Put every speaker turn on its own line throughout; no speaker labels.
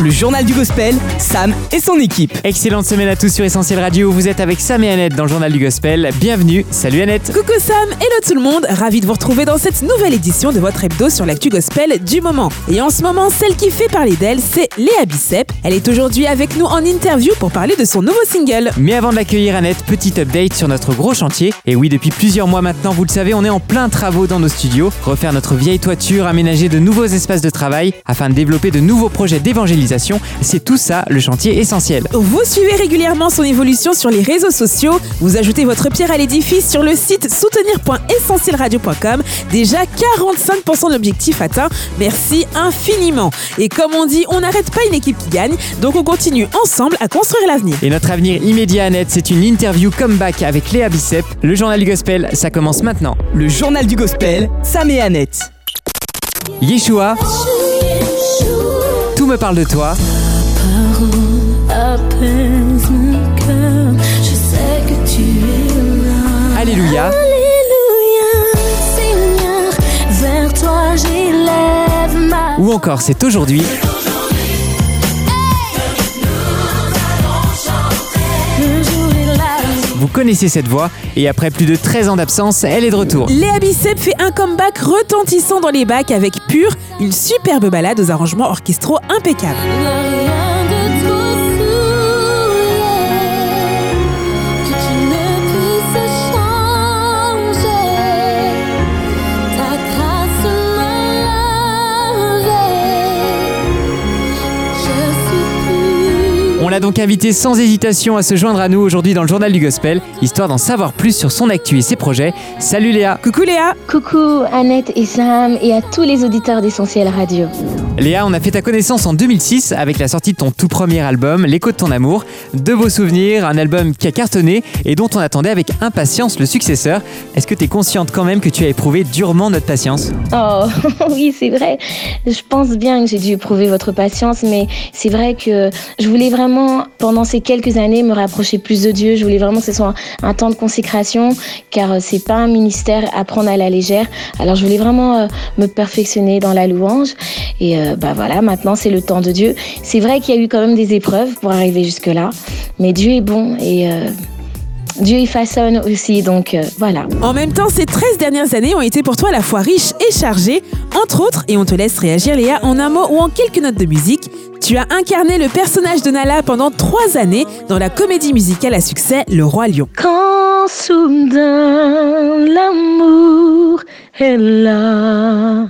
Le journal du gospel, Sam et son équipe.
Excellente semaine à tous sur Essentiel Radio. Vous êtes avec Sam et Annette dans le journal du gospel. Bienvenue. Salut Annette.
Coucou Sam, hello tout le monde, ravi de vous retrouver dans cette nouvelle édition de votre hebdo sur l'actu gospel du moment. Et en ce moment, celle qui fait parler d'elle, c'est Léa Bicep. Elle est aujourd'hui avec nous en interview pour parler de son nouveau single.
Mais avant de l'accueillir, Annette, petit update sur notre gros chantier. Et oui, depuis plusieurs mois maintenant, vous le savez, on est en plein travaux dans nos studios. Refaire notre vieille toiture, aménager de nouveaux espaces de travail afin de développer de nouveaux projets d'évangélisation. C'est tout ça le chantier essentiel.
Vous suivez régulièrement son évolution sur les réseaux sociaux, vous ajoutez votre pierre à l'édifice sur le site soutenir.essentielradio.com. Déjà 45% de l'objectif atteint, merci infiniment. Et comme on dit, on n'arrête pas une équipe qui gagne, donc on continue ensemble à construire l'avenir.
Et notre avenir immédiat, Annette, c'est une interview comeback avec Léa Bicep. Le journal du gospel, ça commence maintenant.
Le journal du gospel, Sam et Annette.
Yeshua, me parle de toi. Alléluia.
Alléluia, Seigneur, vers toi j'élève ma
Ou encore, c'est aujourd'hui. Vous connaissez cette voix. Et après plus de 13 ans d'absence, elle est de retour.
Léa Bicep fait un comeback retentissant dans les bacs avec Pure, une superbe balade aux arrangements orchestraux impeccables.
Invité sans hésitation à se joindre à nous aujourd'hui dans le journal du gospel, histoire d'en savoir plus sur son actu et ses projets. Salut Léa
Coucou Léa
Coucou Annette et Sam et à tous les auditeurs d'Essentiel Radio.
Léa, on a fait ta connaissance en 2006 avec la sortie de ton tout premier album, L'écho de ton amour. De beaux souvenirs, un album qui a cartonné et dont on attendait avec impatience le successeur. Est-ce que tu es consciente quand même que tu as éprouvé durement notre patience?
Oh oui, c'est vrai. Je pense bien que j'ai dû éprouver votre patience, mais c'est vrai que je voulais vraiment, pendant ces quelques années, me rapprocher plus de Dieu. Je voulais vraiment que ce soit un, temps de consécration, car euh, c'est pas un ministère à prendre à la légère. Alors je voulais vraiment euh, me perfectionner dans la louange. Et euh, bah voilà, maintenant c'est le temps de Dieu. C'est vrai qu'il y a eu quand même des épreuves pour arriver jusque-là, mais Dieu est bon et euh, Dieu y façonne aussi. Donc voilà.
En même temps, ces 13 dernières années ont été pour toi à la fois riches et chargées. Entre autres, et on te laisse réagir Léa en un mot ou en quelques notes de musique, tu as incarné le personnage de Nala pendant trois années dans la comédie musicale à succès Le Roi Lion.
Quand soudain l'amour est là,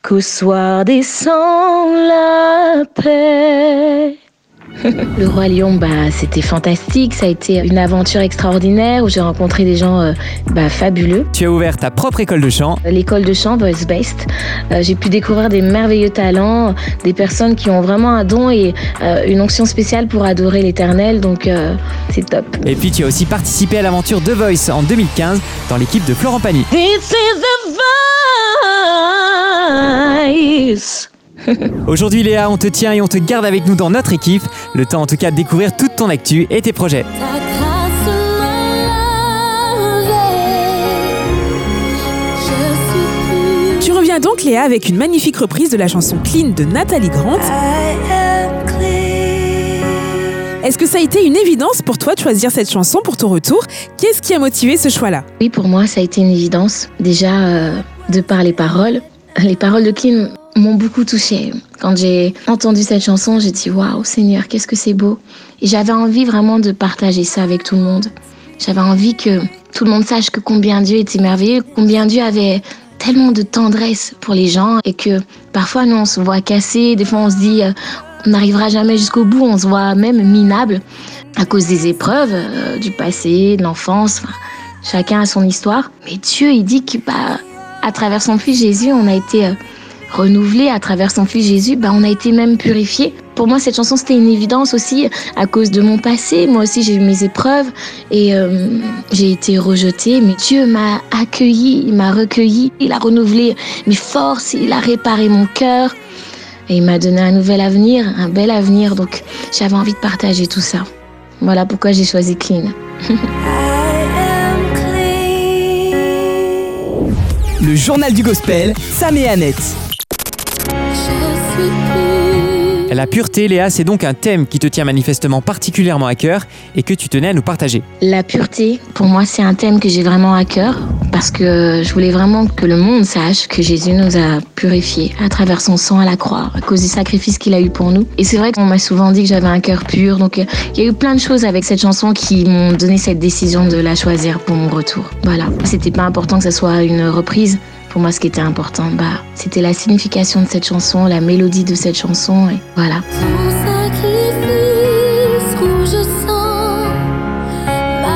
qu'au soir descend la paix. Le roi lion, bah, c'était fantastique. Ça a été une aventure extraordinaire où j'ai rencontré des gens euh, bah, fabuleux.
Tu as ouvert ta propre école de chant.
L'école de chant Voice Based, euh, j'ai pu découvrir des merveilleux talents, des personnes qui ont vraiment un don et euh, une onction spéciale pour adorer l'éternel. Donc euh, c'est top.
Et puis tu as aussi participé à l'aventure The Voice en 2015 dans l'équipe de Florent Pagny.
This is the voice.
Aujourd'hui Léa, on te tient et on te garde avec nous dans notre équipe. Le temps en tout cas de découvrir toute ton actu et tes projets.
Tu reviens donc Léa avec une magnifique reprise de la chanson Clean de Nathalie Grant. Est-ce que ça a été une évidence pour toi de choisir cette chanson pour ton retour? Qu'est-ce qui a motivé ce choix-là?
Oui, pour moi, ça a été une évidence. Déjà, euh, de par les paroles. Les paroles de Clean m'ont beaucoup touchée. Quand j'ai entendu cette chanson, j'ai dit Waouh, Seigneur, qu'est-ce que c'est beau. Et j'avais envie vraiment de partager ça avec tout le monde. J'avais envie que tout le monde sache que combien Dieu était merveilleux, combien Dieu avait tellement de tendresse pour les gens et que parfois nous on se voit cassé, des fois on se dit euh, on n'arrivera jamais jusqu'au bout, on se voit même minable à cause des épreuves euh, du passé, de l'enfance. Chacun a son histoire. Mais Dieu, il dit que bah, à travers son fils Jésus, on a été euh, renouvelé. À travers son fils Jésus, bah, on a été même purifié. Pour moi, cette chanson, c'était une évidence aussi à cause de mon passé. Moi aussi, j'ai eu mes épreuves et euh, j'ai été rejetée. Mais Dieu m'a accueilli, il m'a recueilli, il a renouvelé mes forces, il a réparé mon cœur. Et il m'a donné un nouvel avenir, un bel avenir. Donc, j'avais envie de partager tout ça. Voilà pourquoi j'ai choisi Clean.
Le journal du gospel, Sam et Annette.
La pureté, Léa, c'est donc un thème qui te tient manifestement particulièrement à cœur et que tu tenais à nous partager.
La pureté, pour moi, c'est un thème que j'ai vraiment à cœur parce que je voulais vraiment que le monde sache que Jésus nous a purifiés à travers son sang à la croix, à cause du sacrifice qu'il a eu pour nous. Et c'est vrai qu'on m'a souvent dit que j'avais un cœur pur, donc euh, il y a eu plein de choses avec cette chanson qui m'ont donné cette décision de la choisir pour mon retour. Voilà. C'était pas important que ce soit une reprise. Pour moi, ce qui était important, bah, c'était la signification de cette chanson, la mélodie de cette chanson, et voilà.
Ton sacrifice rouge sang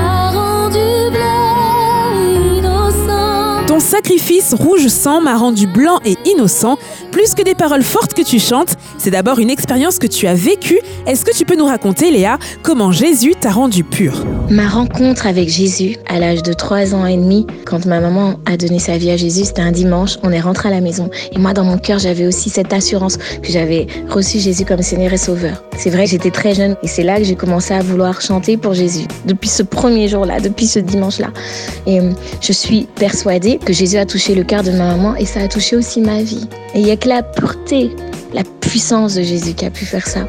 m'a rendu blanc et innocent.
Ton sacrifice rouge sang m'a rendu blanc et innocent. Plus que des paroles fortes que tu chantes, c'est d'abord une expérience que tu as vécue. Est-ce que tu peux nous raconter, Léa, comment Jésus t'a rendu pur?
Ma rencontre avec Jésus à l'âge de 3 ans et demi, quand ma maman a donné sa vie à Jésus, c'était un dimanche, on est rentré à la maison. Et moi, dans mon cœur, j'avais aussi cette assurance que j'avais reçu Jésus comme Seigneur et Sauveur. C'est vrai j'étais très jeune et c'est là que j'ai commencé à vouloir chanter pour Jésus. Depuis ce premier jour-là, depuis ce dimanche-là. Et euh, je suis persuadée que Jésus a touché le cœur de ma maman et ça a touché aussi ma vie. Et il n'y a que la pureté, la puissance de Jésus qui a pu faire ça.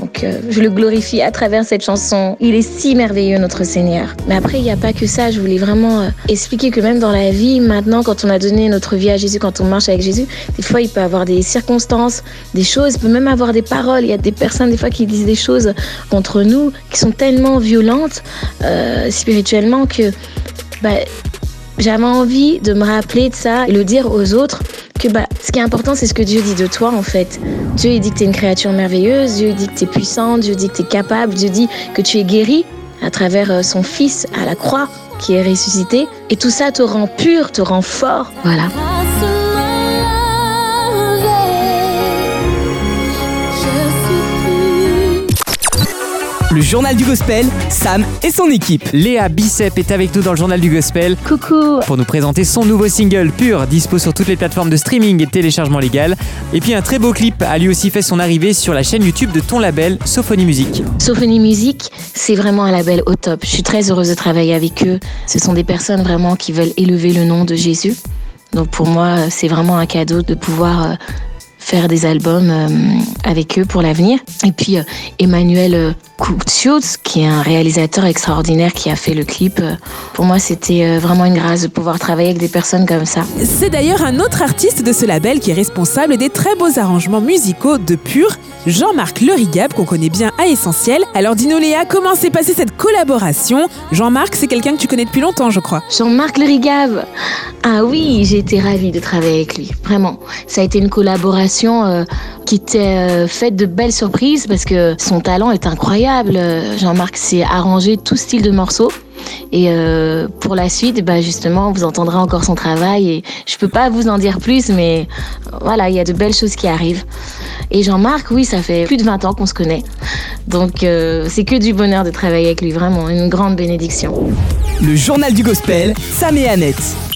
Donc euh, je le glorifie à travers cette chanson. Il est si merveilleux notre Seigneur. Mais après il n'y a pas que ça. Je voulais vraiment euh, expliquer que même dans la vie, maintenant quand on a donné notre vie à Jésus, quand on marche avec Jésus, des fois il peut avoir des circonstances, des choses, il peut même avoir des paroles. Il y a des personnes des fois qui disent des choses contre nous qui sont tellement violentes euh, spirituellement que bah, j'avais envie de me rappeler de ça et le dire aux autres que bah, ce qui est important, c'est ce que Dieu dit de toi en fait. Dieu dit que tu es une créature merveilleuse, Dieu dit que tu es puissant, Dieu dit que tu es capable, Dieu dit que tu es guéri à travers euh, son Fils à la croix qui est ressuscité. Et tout ça te rend pur, te rend fort. Voilà.
Le journal du gospel, Sam et son équipe.
Léa Bicep est avec nous dans le journal du gospel
Coucou
pour nous présenter son nouveau single Pur, dispo sur toutes les plateformes de streaming et de téléchargement légal. Et puis un très beau clip a lui aussi fait son arrivée sur la chaîne YouTube de ton label Sophonie Music.
Sophonie Musique, c'est vraiment un label au top. Je suis très heureuse de travailler avec eux. Ce sont des personnes vraiment qui veulent élever le nom de Jésus. Donc pour moi, c'est vraiment un cadeau de pouvoir euh, faire des albums euh, avec eux pour l'avenir. Et puis euh, Emmanuel Koutschutz, qui est un réalisateur extraordinaire qui a fait le clip. euh, Pour moi, c'était euh, vraiment une grâce de pouvoir travailler avec des personnes comme ça.
C'est d'ailleurs un autre artiste de ce label qui est responsable des très beaux arrangements musicaux de Pur, Jean-Marc Lerigab, qu'on connaît bien à Essentiel. Alors dis-nous Léa, comment s'est passée cette collaboration? Jean-Marc, c'est quelqu'un que tu connais depuis longtemps, je crois.
Jean-Marc Le Rigave. Ah oui, j'ai été ravie de travailler avec lui. Vraiment. Ça a été une collaboration euh, qui était euh, faite de belles surprises parce que son talent est incroyable. Jean-Marc s'est arrangé tout style de morceaux. Et euh, pour la suite, bah justement, vous entendrez encore son travail. Et je peux pas vous en dire plus, mais voilà, il y a de belles choses qui arrivent. Et Jean-Marc, oui, ça fait plus de 20 ans qu'on se connaît. Donc euh, c'est que du bonheur de travailler avec lui, vraiment, une grande bénédiction.
Le journal du gospel, Sam et Annette.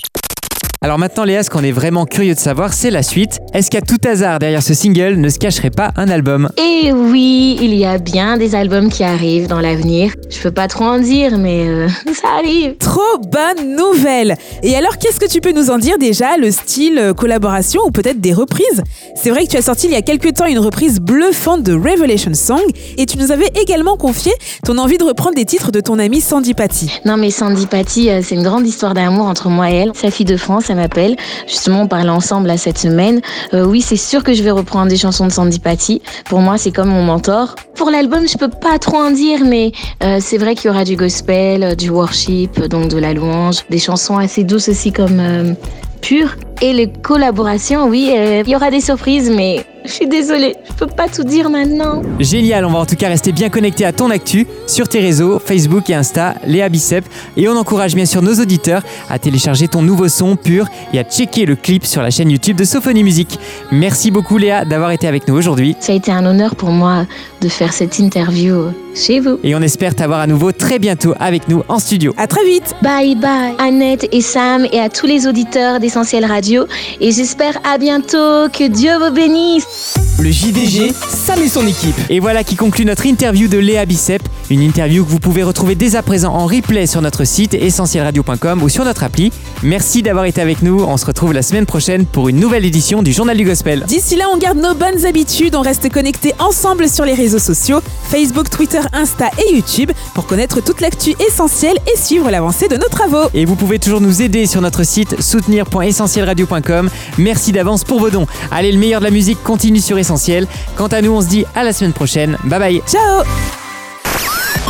Alors maintenant Léa, ce qu'on est vraiment curieux de savoir, c'est la suite. Est-ce qu'à tout hasard, derrière ce single, ne se cacherait pas un album
Et oui, il y a bien des albums qui arrivent dans l'avenir. Je peux pas trop en dire, mais euh, ça arrive.
Trop bonne nouvelle Et alors, qu'est-ce que tu peux nous en dire déjà, le style euh, collaboration ou peut-être des reprises? C'est vrai que tu as sorti il y a quelques temps une reprise bluffante de Revelation Song et tu nous avais également confié ton envie de reprendre des titres de ton amie Sandy Patty.
Non, mais Sandy Patty, euh, c'est une grande histoire d'amour entre moi et elle. Sa fille de France, elle m'appelle. Justement, on parlait ensemble là cette semaine. Euh, oui, c'est sûr que je vais reprendre des chansons de Sandy Patty. Pour moi, c'est comme mon mentor. Pour l'album, je peux pas trop en dire, mais euh, c'est vrai qu'il y aura du gospel, euh, du worship, donc de la louange, des chansons assez douces aussi comme Pure. Et les collaborations, oui, il y aura des surprises, mais je suis désolée, je peux pas tout dire maintenant.
Génial, on va en tout cas rester bien connecté à ton actu sur tes réseaux, Facebook et Insta, Léa Bicep. Et on encourage bien sûr nos auditeurs à télécharger ton nouveau son pur et à checker le clip sur la chaîne YouTube de Sophonie Music. Merci beaucoup Léa d'avoir été avec nous aujourd'hui.
Ça a été un honneur pour moi de faire cette interview chez vous.
Et on espère t'avoir à nouveau très bientôt avec nous en studio.
À très vite
Bye bye Annette et Sam et à tous les auditeurs d'Essentiel Radio. Et j'espère à bientôt. Que Dieu vous bénisse.
Le JDG, Sam son équipe.
Et voilà qui conclut notre interview de Léa Bicep, Une interview que vous pouvez retrouver dès à présent en replay sur notre site essentielradio.com ou sur notre appli. Merci d'avoir été avec nous. On se retrouve la semaine prochaine pour une nouvelle édition du Journal du Gospel.
D'ici là, on garde nos bonnes habitudes, on reste connectés ensemble sur les réseaux sociaux, Facebook, Twitter, Insta et YouTube, pour connaître toute l'actu essentielle et suivre l'avancée de nos travaux.
Et vous pouvez toujours nous aider sur notre site soutenir.essentielradio.com. Merci d'avance pour vos dons. Allez, le meilleur de la musique continue sur Essentiel. Quant à nous, on se dit à la semaine prochaine. Bye bye.
Ciao